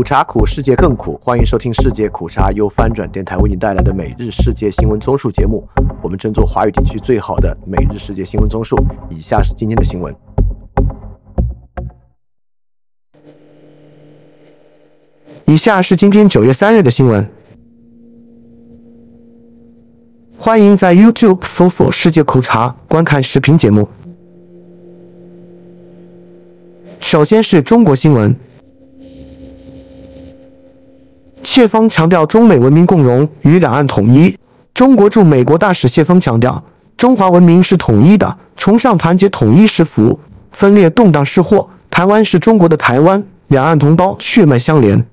苦茶苦，世界更苦。欢迎收听世界苦茶由翻转电台为您带来的每日世界新闻综述节目。我们争做华语地区最好的每日世界新闻综述。以下是今天的新闻。以下是今天九月三日的新闻。欢迎在 YouTube 搜索“世界苦茶”观看视频节目。首先是中国新闻。谢峰强调中美文明共荣与两岸统一。中国驻美国大使谢峰强调，中华文明是统一的，崇尚团结统一是福，分裂动荡是祸。台湾是中国的台湾，两岸同胞血脉相连。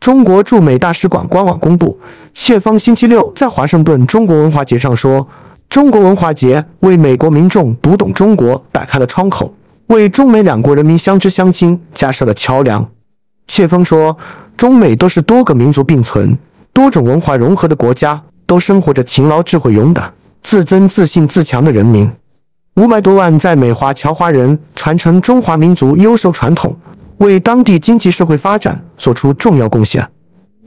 中国驻美大使馆官网公布，谢峰星期六在华盛顿中国文化节上说：“中国文化节为美国民众读懂中国打开了窗口，为中美两国人民相知相亲架设了桥梁。”谢峰说。中美都是多个民族并存、多种文化融合的国家，都生活着勤劳、智慧、勇敢、自尊、自信、自强的人民。五百多万在美华侨华人传承中华民族优秀传统，为当地经济社会发展做出重要贡献。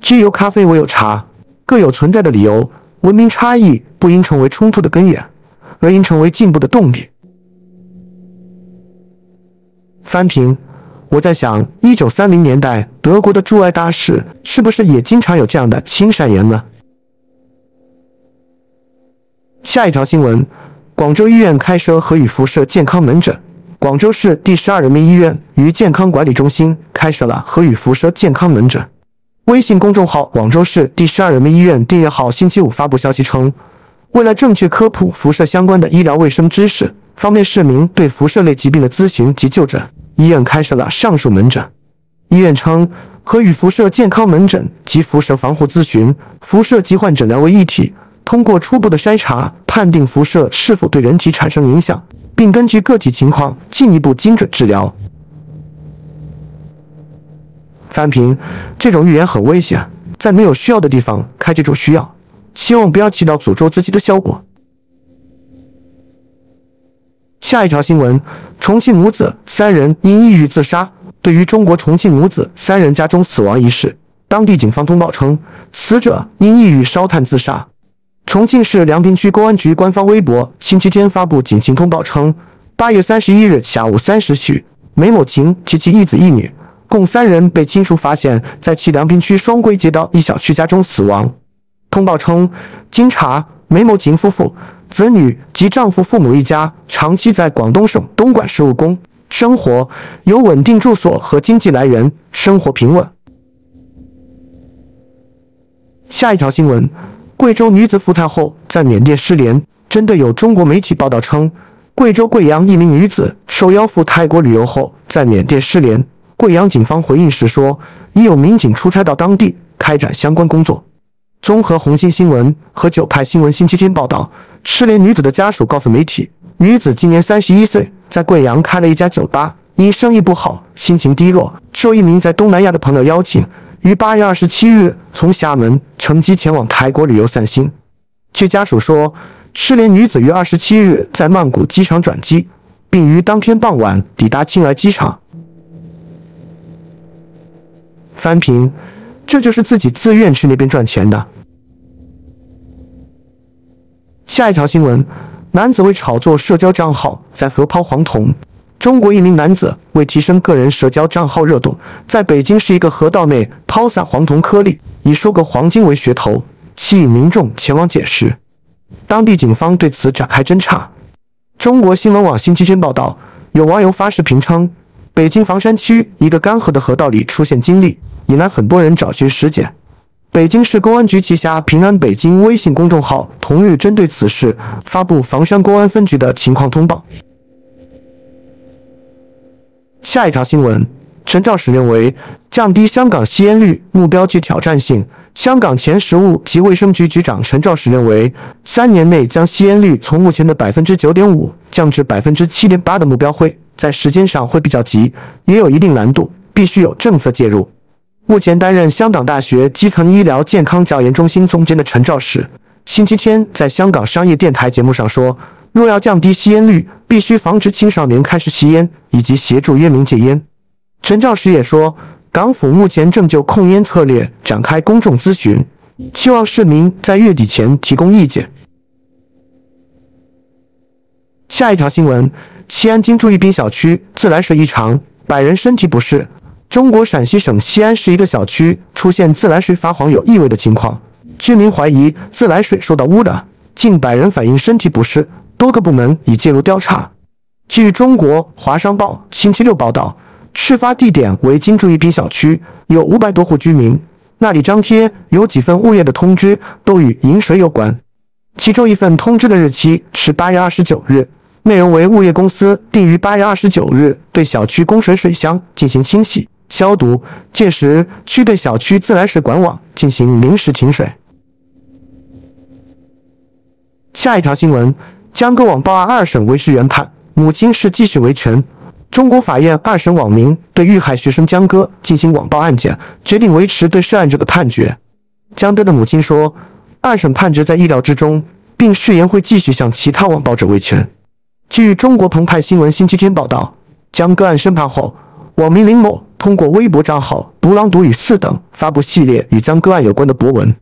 既有咖啡，我有茶，各有存在的理由。文明差异不应成为冲突的根源，而应成为进步的动力。翻评。我在想，一九三零年代德国的驻外大使是不是也经常有这样的亲善言呢？下一条新闻：广州医院开设核与辐射健康门诊。广州市第十二人民医院与健康管理中心开设了核与辐射健康门诊。微信公众号“广州市第十二人民医院”订阅号星期五发布消息称，为了正确科普辐射相关的医疗卫生知识，方便市民对辐射类疾病的咨询及就诊。医院开设了上述门诊。医院称，可与辐射健康门诊及辐射防护咨询、辐射疾患诊疗为一体，通过初步的筛查，判定辐射是否对人体产生影响，并根据个体情况进一步精准治疗。翻评：这种预言很危险，在没有需要的地方开这种需要，希望不要起到诅咒自己的效果。下一条新闻：重庆母子三人因抑郁自杀。对于中国重庆母子三人家中死亡一事，当地警方通报称，死者因抑郁烧炭自杀。重庆市梁平区公安局官方微博星期天发布警情通报称，八月三十一日下午三时许，梅某琴及其一子一女共三人被亲属发现，在其梁平区双规街道一小区家中死亡。通报称，经查，梅某琴夫妇。子女及丈夫父母一家长期在广东省东莞市务工生活，有稳定住所和经济来源，生活平稳。下一条新闻：贵州女子赴泰后在缅甸失联。针对有中国媒体报道称，贵州贵阳一名女子受邀赴泰国旅游后在缅甸失联，贵阳警方回应时说，已有民警出差到当地开展相关工作。综合红星新闻和九派新闻星期天报道，失联女子的家属告诉媒体，女子今年三十一岁，在贵阳开了一家酒吧，因生意不好，心情低落，受一名在东南亚的朋友邀请，于八月二十七日从厦门乘机前往泰国旅游散心。据家属说，失联女子于二十七日在曼谷机场转机，并于当天傍晚抵达青莱机场。翻评，这就是自己自愿去那边赚钱的。下一条新闻：男子为炒作社交账号在河抛黄铜。中国一名男子为提升个人社交账号热度，在北京市一个河道内抛撒黄铜颗粒，以收购黄金为噱头，吸引民众前往捡拾。当地警方对此展开侦查。中国新闻网星期天报道，有网友发视频称，北京房山区一个干涸的河道里出现金粒，引来很多人找寻拾捡。北京市公安局旗下“平安北京”微信公众号同日针对此事发布房山公安分局的情况通报。下一条新闻，陈肇始认为降低香港吸烟率目标具挑战性。香港前食物及卫生局局长陈肇始认为，三年内将吸烟率从目前的百分之九点五降至百分之七点八的目标会在时间上会比较急，也有一定难度，必须有政策介入。目前担任香港大学基层医疗健康教研中心总监的陈肇始，星期天在香港商业电台节目上说：“若要降低吸烟率，必须防止青少年开始吸烟，以及协助烟民戒烟。”陈肇始也说：“港府目前正就控烟策略展开公众咨询，期望市民在月底前提供意见。下一条新闻：西安金珠一滨小区自来水异常，百人身体不适。中国陕西省西安市一个小区出现自来水发黄有异味的情况，居民怀疑自来水受到污染，近百人反映身体不适，多个部门已介入调查。据中国华商报星期六报道，事发地点为金珠一滨小区，有五百多户居民，那里张贴有几份物业的通知，都与饮水有关。其中一份通知的日期是八月二十九日，内容为物业公司定于八月二十九日对小区供水水箱进行清洗。消毒，届时需对小区自来水管网进行临时停水。下一条新闻：江歌网报案二审为时原判，母亲是继续维权。中国法院二审网民对遇害学生江歌进行网暴案件，决定维持对涉案者的判决。江歌的母亲说，二审判决在意料之中，并誓言会继续向其他网暴者维权。据中国澎湃新闻星期天报道，江歌案宣判后。网民林某通过微博账号“独狼独语四”等发布系列与江歌案有关的博文。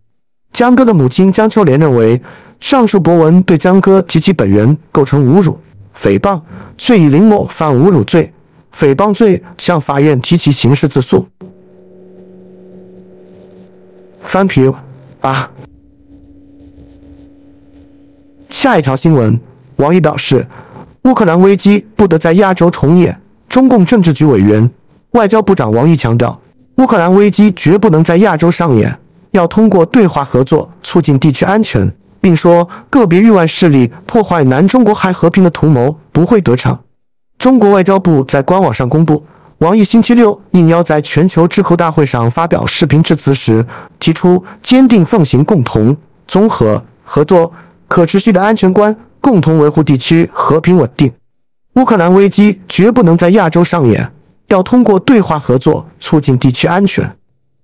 江歌的母亲江秋莲认为，上述博文对江歌及其本人构成侮辱、诽谤，遂以林某犯侮辱罪、诽谤罪向法院提起刑事自诉。翻皮啊！下一条新闻，王毅表示，乌克兰危机不得在亚洲重演。中共政治局委员、外交部长王毅强调，乌克兰危机绝不能在亚洲上演，要通过对话合作促进地区安全，并说个别域外势力破坏南中国海和平的图谋不会得逞。中国外交部在官网上公布，王毅星期六应邀在全球智库大会上发表视频致辞时，提出坚定奉行共同、综合、合作、可持续的安全观，共同维护地区和平稳定。乌克兰危机绝不能在亚洲上演，要通过对话合作促进地区安全。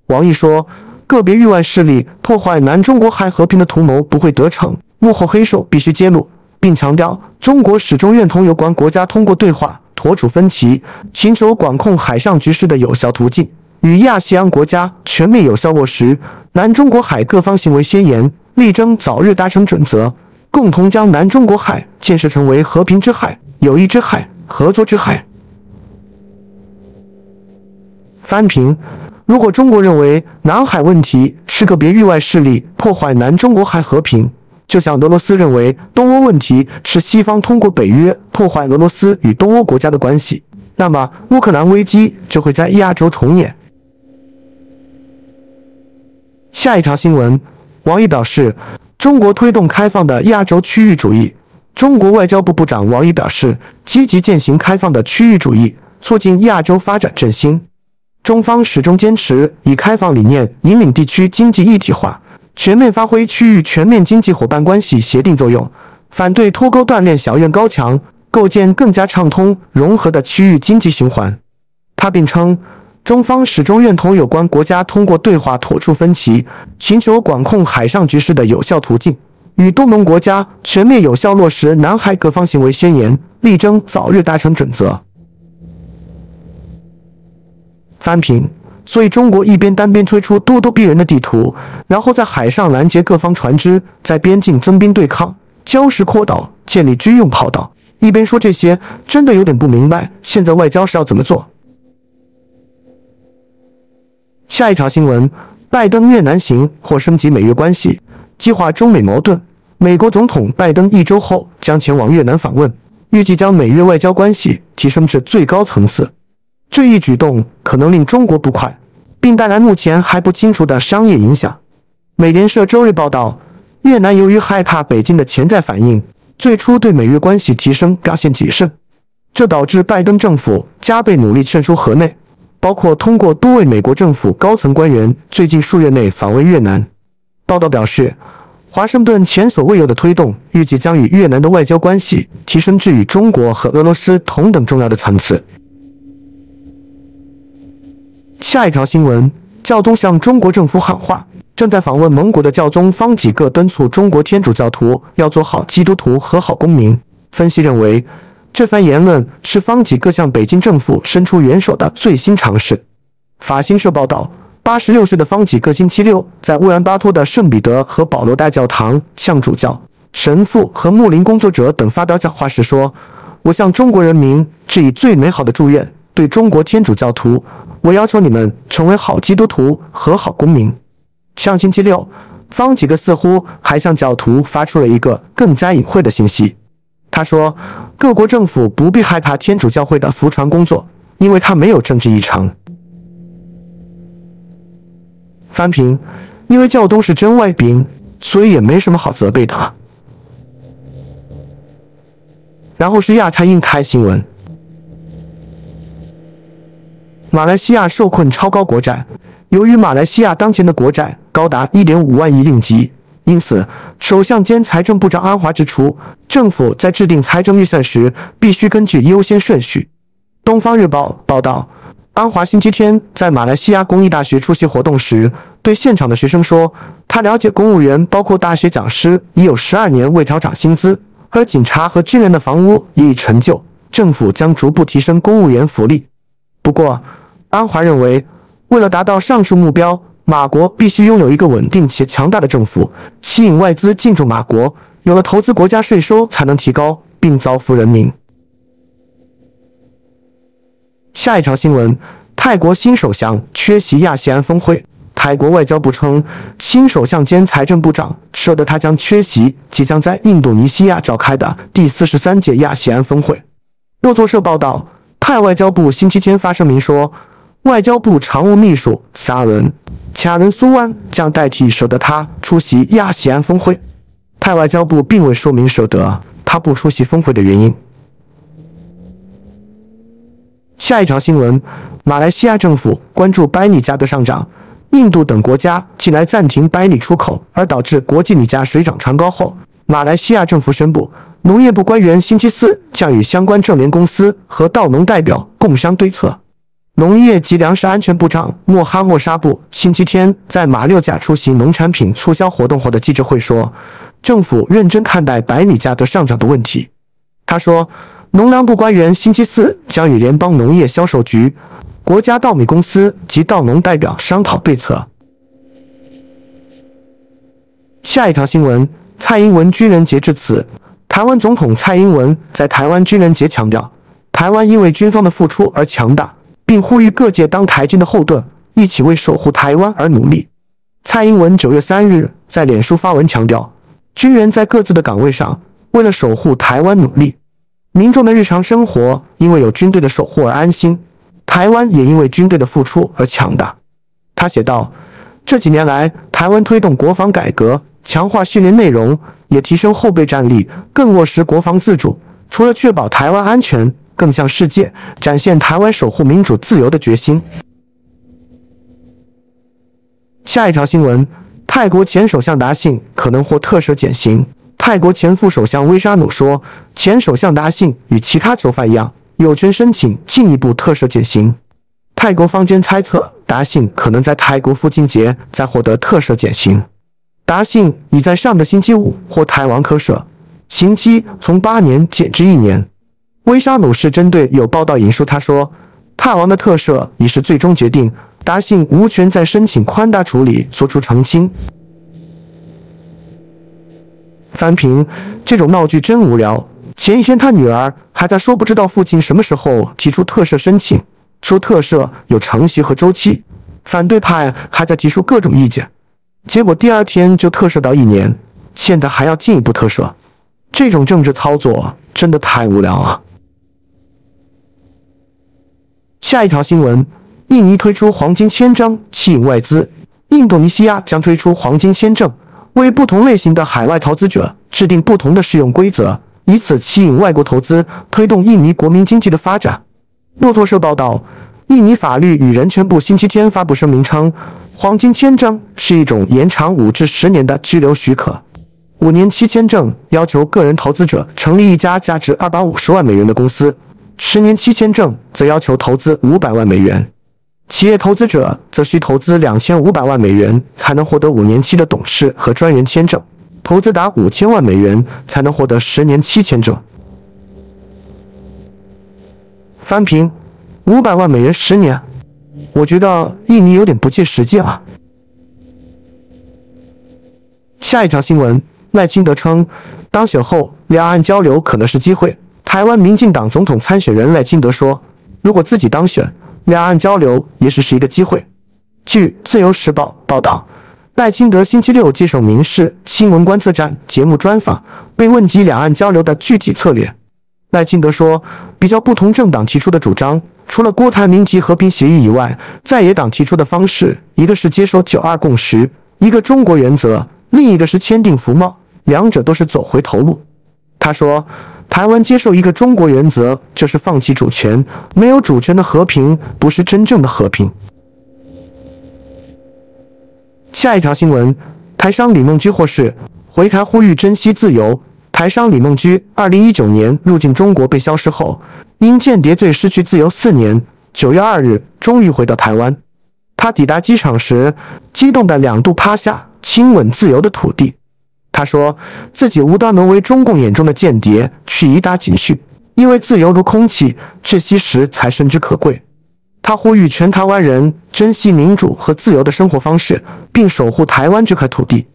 王毅说，个别域外势力破坏南中国海和平的图谋不会得逞，幕后黑手必须揭露，并强调中国始终愿同有关国家通过对话妥处分歧，寻求管控海上局势的有效途径，与亚细安国家全面有效落实南中国海各方行为宣言，力争早日达成准则，共同将南中国海建设成为和平之海。友谊之海，合作之海。翻评：如果中国认为南海问题是个别域外势力破坏南中国海和平，就像俄罗斯认为东欧问题是西方通过北约破坏俄罗斯与东欧国家的关系，那么乌克兰危机就会在亚洲重演。下一条新闻：王毅表示，中国推动开放的亚洲区域主义。中国外交部部长王毅表示，积极践行开放的区域主义，促进亚洲发展振兴。中方始终坚持以开放理念引领地区经济一体化，全面发挥区域全面经济伙伴关系协定作用，反对脱钩断裂、小院高墙，构建更加畅通融合的区域经济循环。他并称，中方始终愿同有关国家通过对话妥处分歧，寻求管控海上局势的有效途径。与东盟国家全面有效落实南海各方行为宣言，力争早日达成准则。翻平：所以中国一边单边推出咄咄逼人的地图，然后在海上拦截各方船只，在边境增兵对抗、礁石扩岛、建立军用跑道，一边说这些，真的有点不明白现在外交是要怎么做。下一条新闻：拜登越南行或升级美越关系。激化中美矛盾，美国总统拜登一周后将前往越南访问，预计将美越外交关系提升至最高层次。这一举动可能令中国不快，并带来目前还不清楚的商业影响。美联社周日报道，越南由于害怕北京的潜在反应，最初对美越关系提升表现谨慎，这导致拜登政府加倍努力劝说河内，包括通过多位美国政府高层官员最近数月内访问越南。报道表示，华盛顿前所未有的推动，预计将与越南的外交关系提升至与中国和俄罗斯同等重要的层次。下一条新闻：教宗向中国政府喊话。正在访问蒙古的教宗方济各敦促中国天主教徒要做好基督徒和好公民。分析认为，这番言论是方济各向北京政府伸出援手的最新尝试。法新社报道，八十六岁的方济各星期六在乌兰巴托的圣彼得和保罗大教堂向主教、神父和牧灵工作者等发表讲话时说：“我向中国人民致以最美好的祝愿。对中国天主教徒，我要求你们成为好基督徒和好公民。”上星期六，方几个似乎还向教徒发出了一个更加隐晦的信息。他说：“各国政府不必害怕天主教会的福传工作，因为它没有政治异常。”翻平：因为教东是真外宾，所以也没什么好责备的。然后是亚太印开新闻：马来西亚受困超高国债，由于马来西亚当前的国债高达一点五万亿令吉。因此，首相兼财政部长安华指出，政府在制定财政预算时必须根据优先顺序。东方日报报道，安华星期天在马来西亚公益大学出席活动时，对现场的学生说：“他了解公务员，包括大学讲师，已有十二年未调涨薪资，而警察和军人的房屋也已成就。政府将逐步提升公务员福利。不过，安华认为，为了达到上述目标。”马国必须拥有一个稳定且强大的政府，吸引外资进驻马国。有了投资，国家税收才能提高，并造福人民。下一条新闻：泰国新首相缺席亚细安峰会。泰国外交部称，新首相兼财政部长说的他将缺席即将在印度尼西亚召开的第四十三届亚细安峰会。路透社报道，泰外交部星期天发声明说。外交部常务秘书萨伦卡伦苏湾将代替舍德他出席亚细安峰会。泰外交部并未说明舍德他不出席峰会的原因。下一条新闻：马来西亚政府关注白米价格上涨。印度等国家近来暂停白米出口，而导致国际米价水涨船高后，马来西亚政府宣布，农业部官员星期四将与相关正联公司和稻农代表共商对策。农业及粮食安全部长莫哈默沙布星期天在马六甲出席农产品促销活动后的记者会说，政府认真看待白米价格上涨的问题。他说，农粮部官员星期四将与联邦农业销售局、国家稻米公司及稻农代表商讨对策。下一条新闻：蔡英文军人节致辞。台湾总统蔡英文在台湾军人节强调，台湾因为军方的付出而强大。并呼吁各界当台军的后盾，一起为守护台湾而努力。蔡英文九月三日在脸书发文强调，军人在各自的岗位上为了守护台湾努力，民众的日常生活因为有军队的守护而安心，台湾也因为军队的付出而强大。他写道：这几年来，台湾推动国防改革，强化训练内容，也提升后备战力，更落实国防自主。除了确保台湾安全。更向世界展现台湾守护民主自由的决心。下一条新闻：泰国前首相达信可能获特赦减刑。泰国前副首相威沙努说，前首相达信与其他囚犯一样，有权申请进一步特赦减刑。泰国坊间猜测，达信可能在泰国父亲节再获得特赦减刑。达信已在上个星期五获泰王科赦，刑期从八年减至一年。威沙努是针对有报道引述他说，泰王的特赦已是最终决定，达信无权再申请宽大处理做出澄清。翻评这种闹剧真无聊。前一天他女儿还在说不知道父亲什么时候提出特赦申请，说特赦有程序和周期，反对派还在提出各种意见，结果第二天就特赦到一年，现在还要进一步特赦，这种政治操作真的太无聊了。下一条新闻：印尼推出黄金签证吸引外资。印度尼西亚将推出黄金签证，为不同类型的海外投资者制定不同的适用规则，以此吸引外国投资，推动印尼国民经济的发展。路透社报道，印尼法律与人权部星期天发布声明称，黄金签证是一种延长五至十年的居留许可。五年期签证要求个人投资者成立一家价值二百五十万美元的公司。十年期签证则要求投资五百万美元，企业投资者则需投资两千五百万美元才能获得五年期的董事和专员签证，投资达五千万美元才能获得十年期签证。翻平，五百万美元十年，我觉得印尼有点不切实际啊。下一条新闻，赖清德称，当选后两岸交流可能是机会。台湾民进党总统参选人赖清德说，如果自己当选，两岸交流也许是一个机会。据《自由时报》报道，赖清德星期六接受民事新闻观测站节目专访，被问及两岸交流的具体策略。赖清德说，比较不同政党提出的主张，除了郭台铭提和平协议以外，在野党提出的方式，一个是接受九二共识，一个中国原则。另一个是签订服贸，两者都是走回头路。他说，台湾接受一个中国原则，就是放弃主权，没有主权的和平不是真正的和平。下一条新闻，台商李梦居获释，回台呼吁珍惜自由。台商李梦居，二零一九年入境中国被消失后，因间谍罪失去自由四年，九月二日终于回到台湾。他抵达机场时，激动的两度趴下。亲吻自由的土地，他说自己无端沦为中共眼中的间谍，去以打警讯，因为自由如空气，窒息时才深知可贵。他呼吁全台湾人珍惜民主和自由的生活方式，并守护台湾这块土地。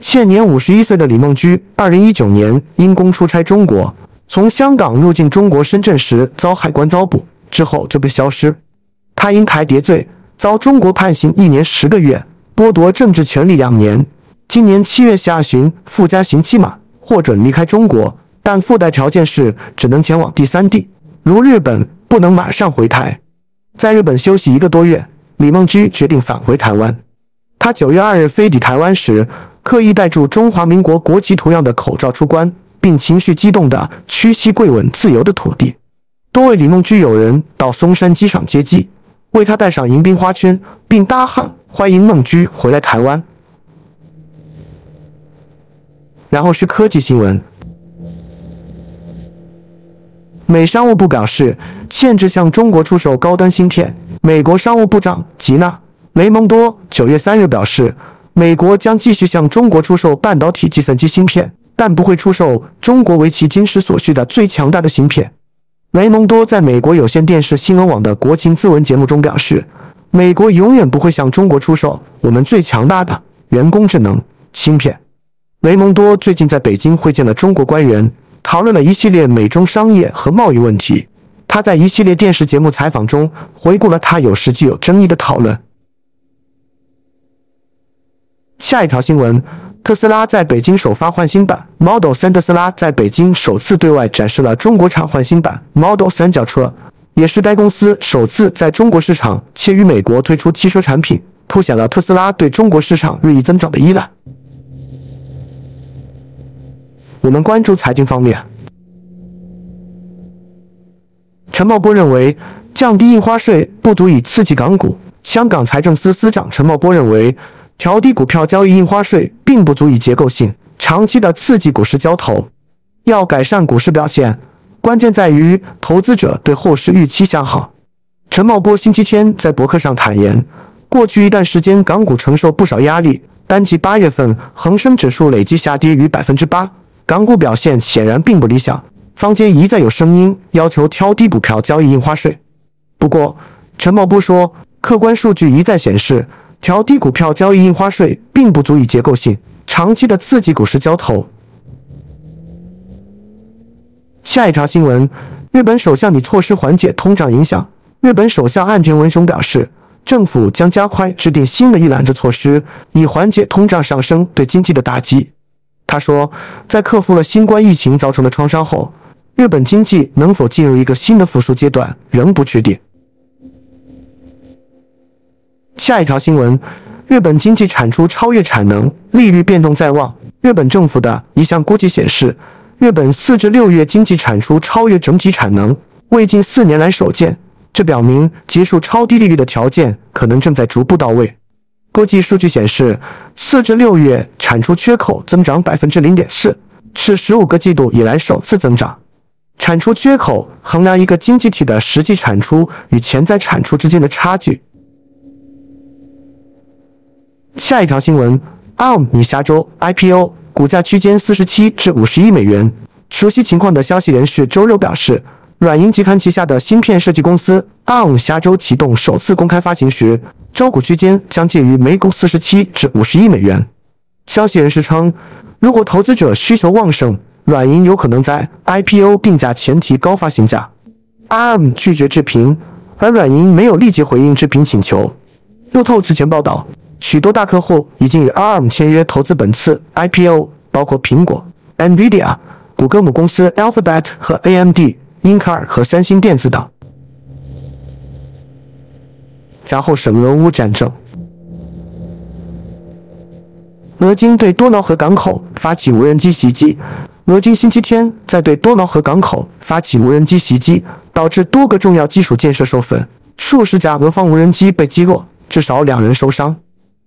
现年五十一岁的李梦居，二零一九年因公出差中国，从香港入境中国深圳时遭海关遭捕，之后就被消失。他因台谍罪遭中国判刑一年十个月。剥夺政治权利两年，今年七月下旬附加刑期满，获准离开中国，但附带条件是只能前往第三地，如日本，不能马上回台。在日本休息一个多月，李梦居决定返回台湾。他九月二日飞抵台湾时，刻意戴住中华民国国旗图样的口罩出关，并情绪激动地屈膝跪吻自由的土地。多位李梦居友人到松山机场接机，为他戴上迎宾花圈，并大喊。欢迎孟居回来台湾。然后是科技新闻。美商务部表示，限制向中国出售高端芯片。美国商务部长吉娜·雷蒙多九月三日表示，美国将继续向中国出售半导体计算机芯片，但不会出售中国为其今时所需的最强大的芯片。雷蒙多在美国有线电视新闻网的国情咨文节目中表示。美国永远不会向中国出售我们最强大的人工智能芯片。雷蒙多最近在北京会见了中国官员，讨论了一系列美中商业和贸易问题。他在一系列电视节目采访中回顾了他有时具有争议的讨论。下一条新闻：特斯拉在北京首发换新版 Model 3。特斯拉在北京首次对外展示了中国产换新版 Model 3轿车。也是该公司首次在中国市场且于美国推出汽车产品，凸显了特斯拉对中国市场日益增长的依赖。我们关注财经方面，陈茂波认为降低印花税不足以刺激港股。香港财政司司长陈茂波认为，调低股票交易印花税并不足以结构性、长期的刺激股市交投，要改善股市表现。关键在于投资者对后市预期向好。陈茂波星期天在博客上坦言，过去一段时间港股承受不少压力，单季八月份恒生指数累计下跌逾百分之八，港股表现显然并不理想。坊间一再有声音要求调低股票交易印花税，不过陈茂波说，客观数据一再显示，调低股票交易印花税并不足以结构性、长期的刺激股市交投。下一条新闻：日本首相拟措施缓解通胀影响。日本首相岸田文雄表示，政府将加快制定新的一揽子措施，以缓解通胀上升对经济的打击。他说，在克服了新冠疫情造成的创伤后，日本经济能否进入一个新的复苏阶段仍不确定。下一条新闻：日本经济产出超越产能，利率变动在望。日本政府的一项估计显示。日本四至六月经济产出超越整体产能，为近四年来首见。这表明结束超低利率的条件可能正在逐步到位。国际数据显示，四至六月产出缺口增长百分之零点四，是十五个季度以来首次增长。产出缺口衡量一个经济体的实际产出与潜在产出之间的差距。下一条新闻：ARM 拟下周 IPO。股价区间四十七至五十亿美元。熟悉情况的消息人士周六表示软银集团旗下的芯片设计公司 ARM 下周启动首次公开发行时，招股区间将介于每股四十七至五十亿美元。消息人士称，如果投资者需求旺盛，软银有可能在 IPO 定价前提高发行价。ARM 拒绝置评，而软银没有立即回应置评请求。路透此前报道，许多大客户已经与 ARM 签约投资本次 IPO，包括苹果、NVIDIA、谷歌母公司 Alphabet 和 AMD。英特尔和三星电子等，然后是俄乌战争。俄军对多瑙河港口发起无人机袭击。俄军星期天在对多瑙河港口发起无人机袭击，导致多个重要基础建设受损，数十架俄方无人机被击落，至少两人受伤。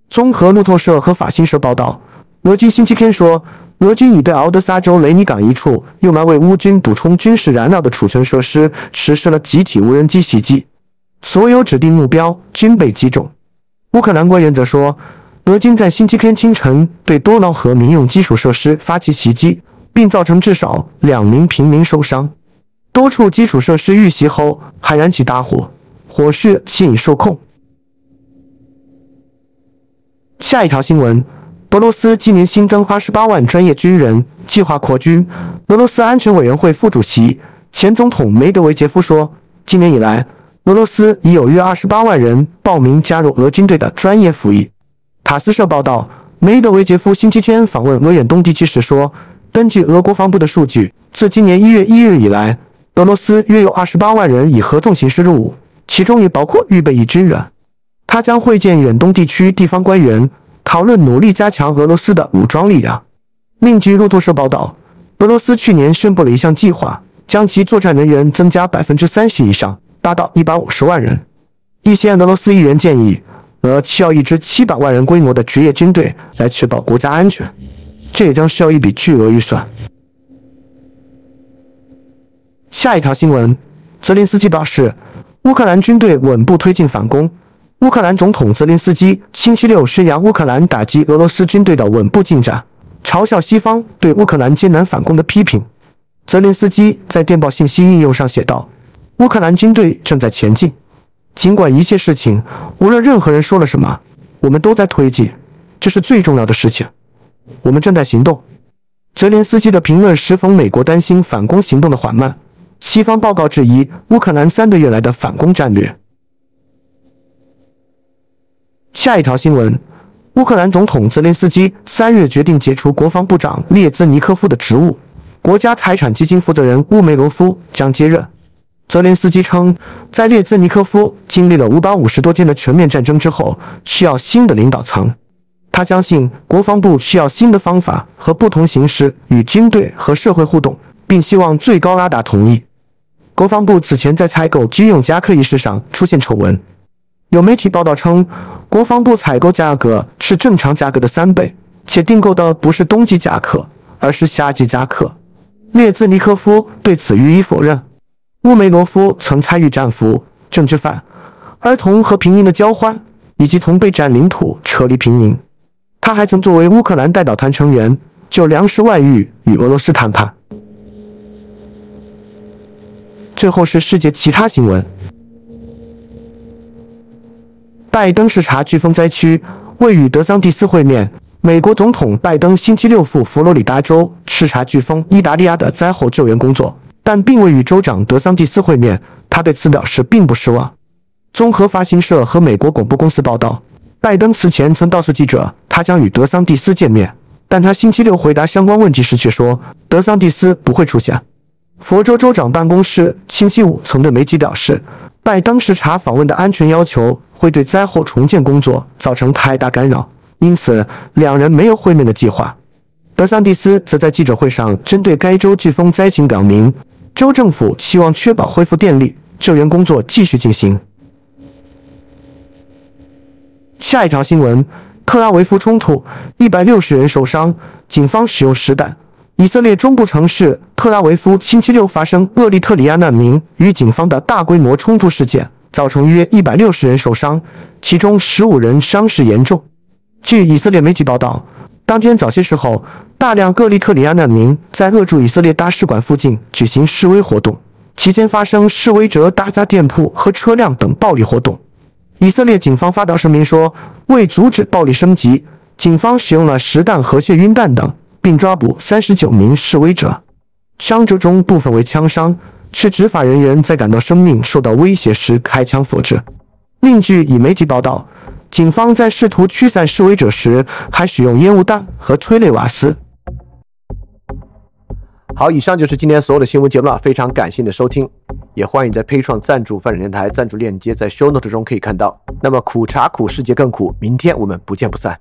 综合路透社和法新社报道，俄军星期天说。俄军已对敖德萨州雷尼港一处用来为乌军补充军事燃料的储存设施实施了集体无人机袭击，所有指定目标均被击中。乌克兰官员则说，俄军在星期天清晨对多瑙河民用基础设施发起袭击，并造成至少两名平民受伤。多处基础设施遇袭后还燃起大火，火势现已受控。下一条新闻。俄罗斯今年新增八十八万专业军人，计划扩军。俄罗斯安全委员会副主席、前总统梅德韦杰夫说，今年以来，俄罗斯已有约二十八万人报名加入俄军队的专业服役。塔斯社报道，梅德韦杰夫星期天访问俄远东地区时说，根据俄国防部的数据，自今年一月一日以来，俄罗斯约有二十八万人以合同形式入伍，其中也包括预备役军人。他将会见远东地区地方官员。讨论努力加强俄罗斯的武装力量。另据路透社报道，俄罗斯去年宣布了一项计划，将其作战人员增加百分之三十以上，达到一百五十万人。一些俄罗斯议员建议，俄需要一支七百万人规模的职业军队来确保国家安全，这也将需要一笔巨额预算。下一条新闻，泽连斯基表示，乌克兰军队稳步推进反攻。乌克兰总统泽连斯基星期六宣扬乌克兰打击俄罗斯军队的稳步进展，嘲笑西方对乌克兰艰难反攻的批评。泽连斯基在电报信息应用上写道：“乌克兰军队正在前进，尽管一切事情，无论任何人说了什么，我们都在推进，这是最重要的事情。我们正在行动。”泽连斯基的评论时逢美国担心反攻行动的缓慢，西方报告质疑乌克兰三个月来的反攻战略。下一条新闻：乌克兰总统泽连斯基三日决定解除国防部长列兹尼科夫的职务，国家财产基金负责人乌梅罗夫将接任。泽连斯基称，在列兹尼科夫经历了五百五十多天的全面战争之后，需要新的领导层。他相信国防部需要新的方法和不同形式与军队和社会互动，并希望最高拉达同意。国防部此前在采购军用夹克一事上出现丑闻。有媒体报道称，国防部采购价格是正常价格的三倍，且订购的不是冬季夹克，而是夏季夹克。列兹尼科夫对此予以否认。乌梅罗夫曾参与战俘、政治犯、儿童和平民的交换，以及从被占领土撤离平民。他还曾作为乌克兰代表团成员就粮食外遇与俄罗斯谈判。最后是世界其他新闻。拜登视察飓风灾区，未与德桑蒂斯会面。美国总统拜登星期六赴佛罗里达州视察飓风伊达利亚的灾后救援工作，但并未与州长德桑蒂斯会面。他对此表示并不失望。综合发行社和美国广播公司报道，拜登此前曾告诉记者他将与德桑蒂斯见面，但他星期六回答相关问题时却说德桑蒂斯不会出现。佛州州长办公室星期五曾对媒体表示。拜登视察访问的安全要求会对灾后重建工作造成太大干扰，因此两人没有会面的计划。德桑蒂斯则在记者会上针对该州飓风灾情表明，州政府希望确保恢复电力、救援工作继续进行。下一条新闻：特拉维夫冲突，一百六十人受伤，警方使用实弹。以色列中部城市特拉维夫星期六发生厄立特里亚难民与警方的大规模冲突事件，造成约一百六十人受伤，其中十五人伤势严重。据以色列媒体报道，当天早些时候，大量厄立特里亚难民在扼住以色列大使馆附近举行示威活动，期间发生示威者打砸店铺和车辆等暴力活动。以色列警方发表声明说，为阻止暴力升级，警方使用了实弹和泻晕弹等，并抓捕三十九名示威者，伤者中部分为枪伤，是执法人员在感到生命受到威胁时开枪所致。另据以媒体报道，警方在试图驱散示威者时，还使用烟雾弹和催泪瓦斯。好，以上就是今天所有的新闻节目了，非常感谢你的收听，也欢迎在 p a 创赞助范展电台赞助链接在 Show Note 中可以看到。那么苦茶苦，世界更苦，明天我们不见不散。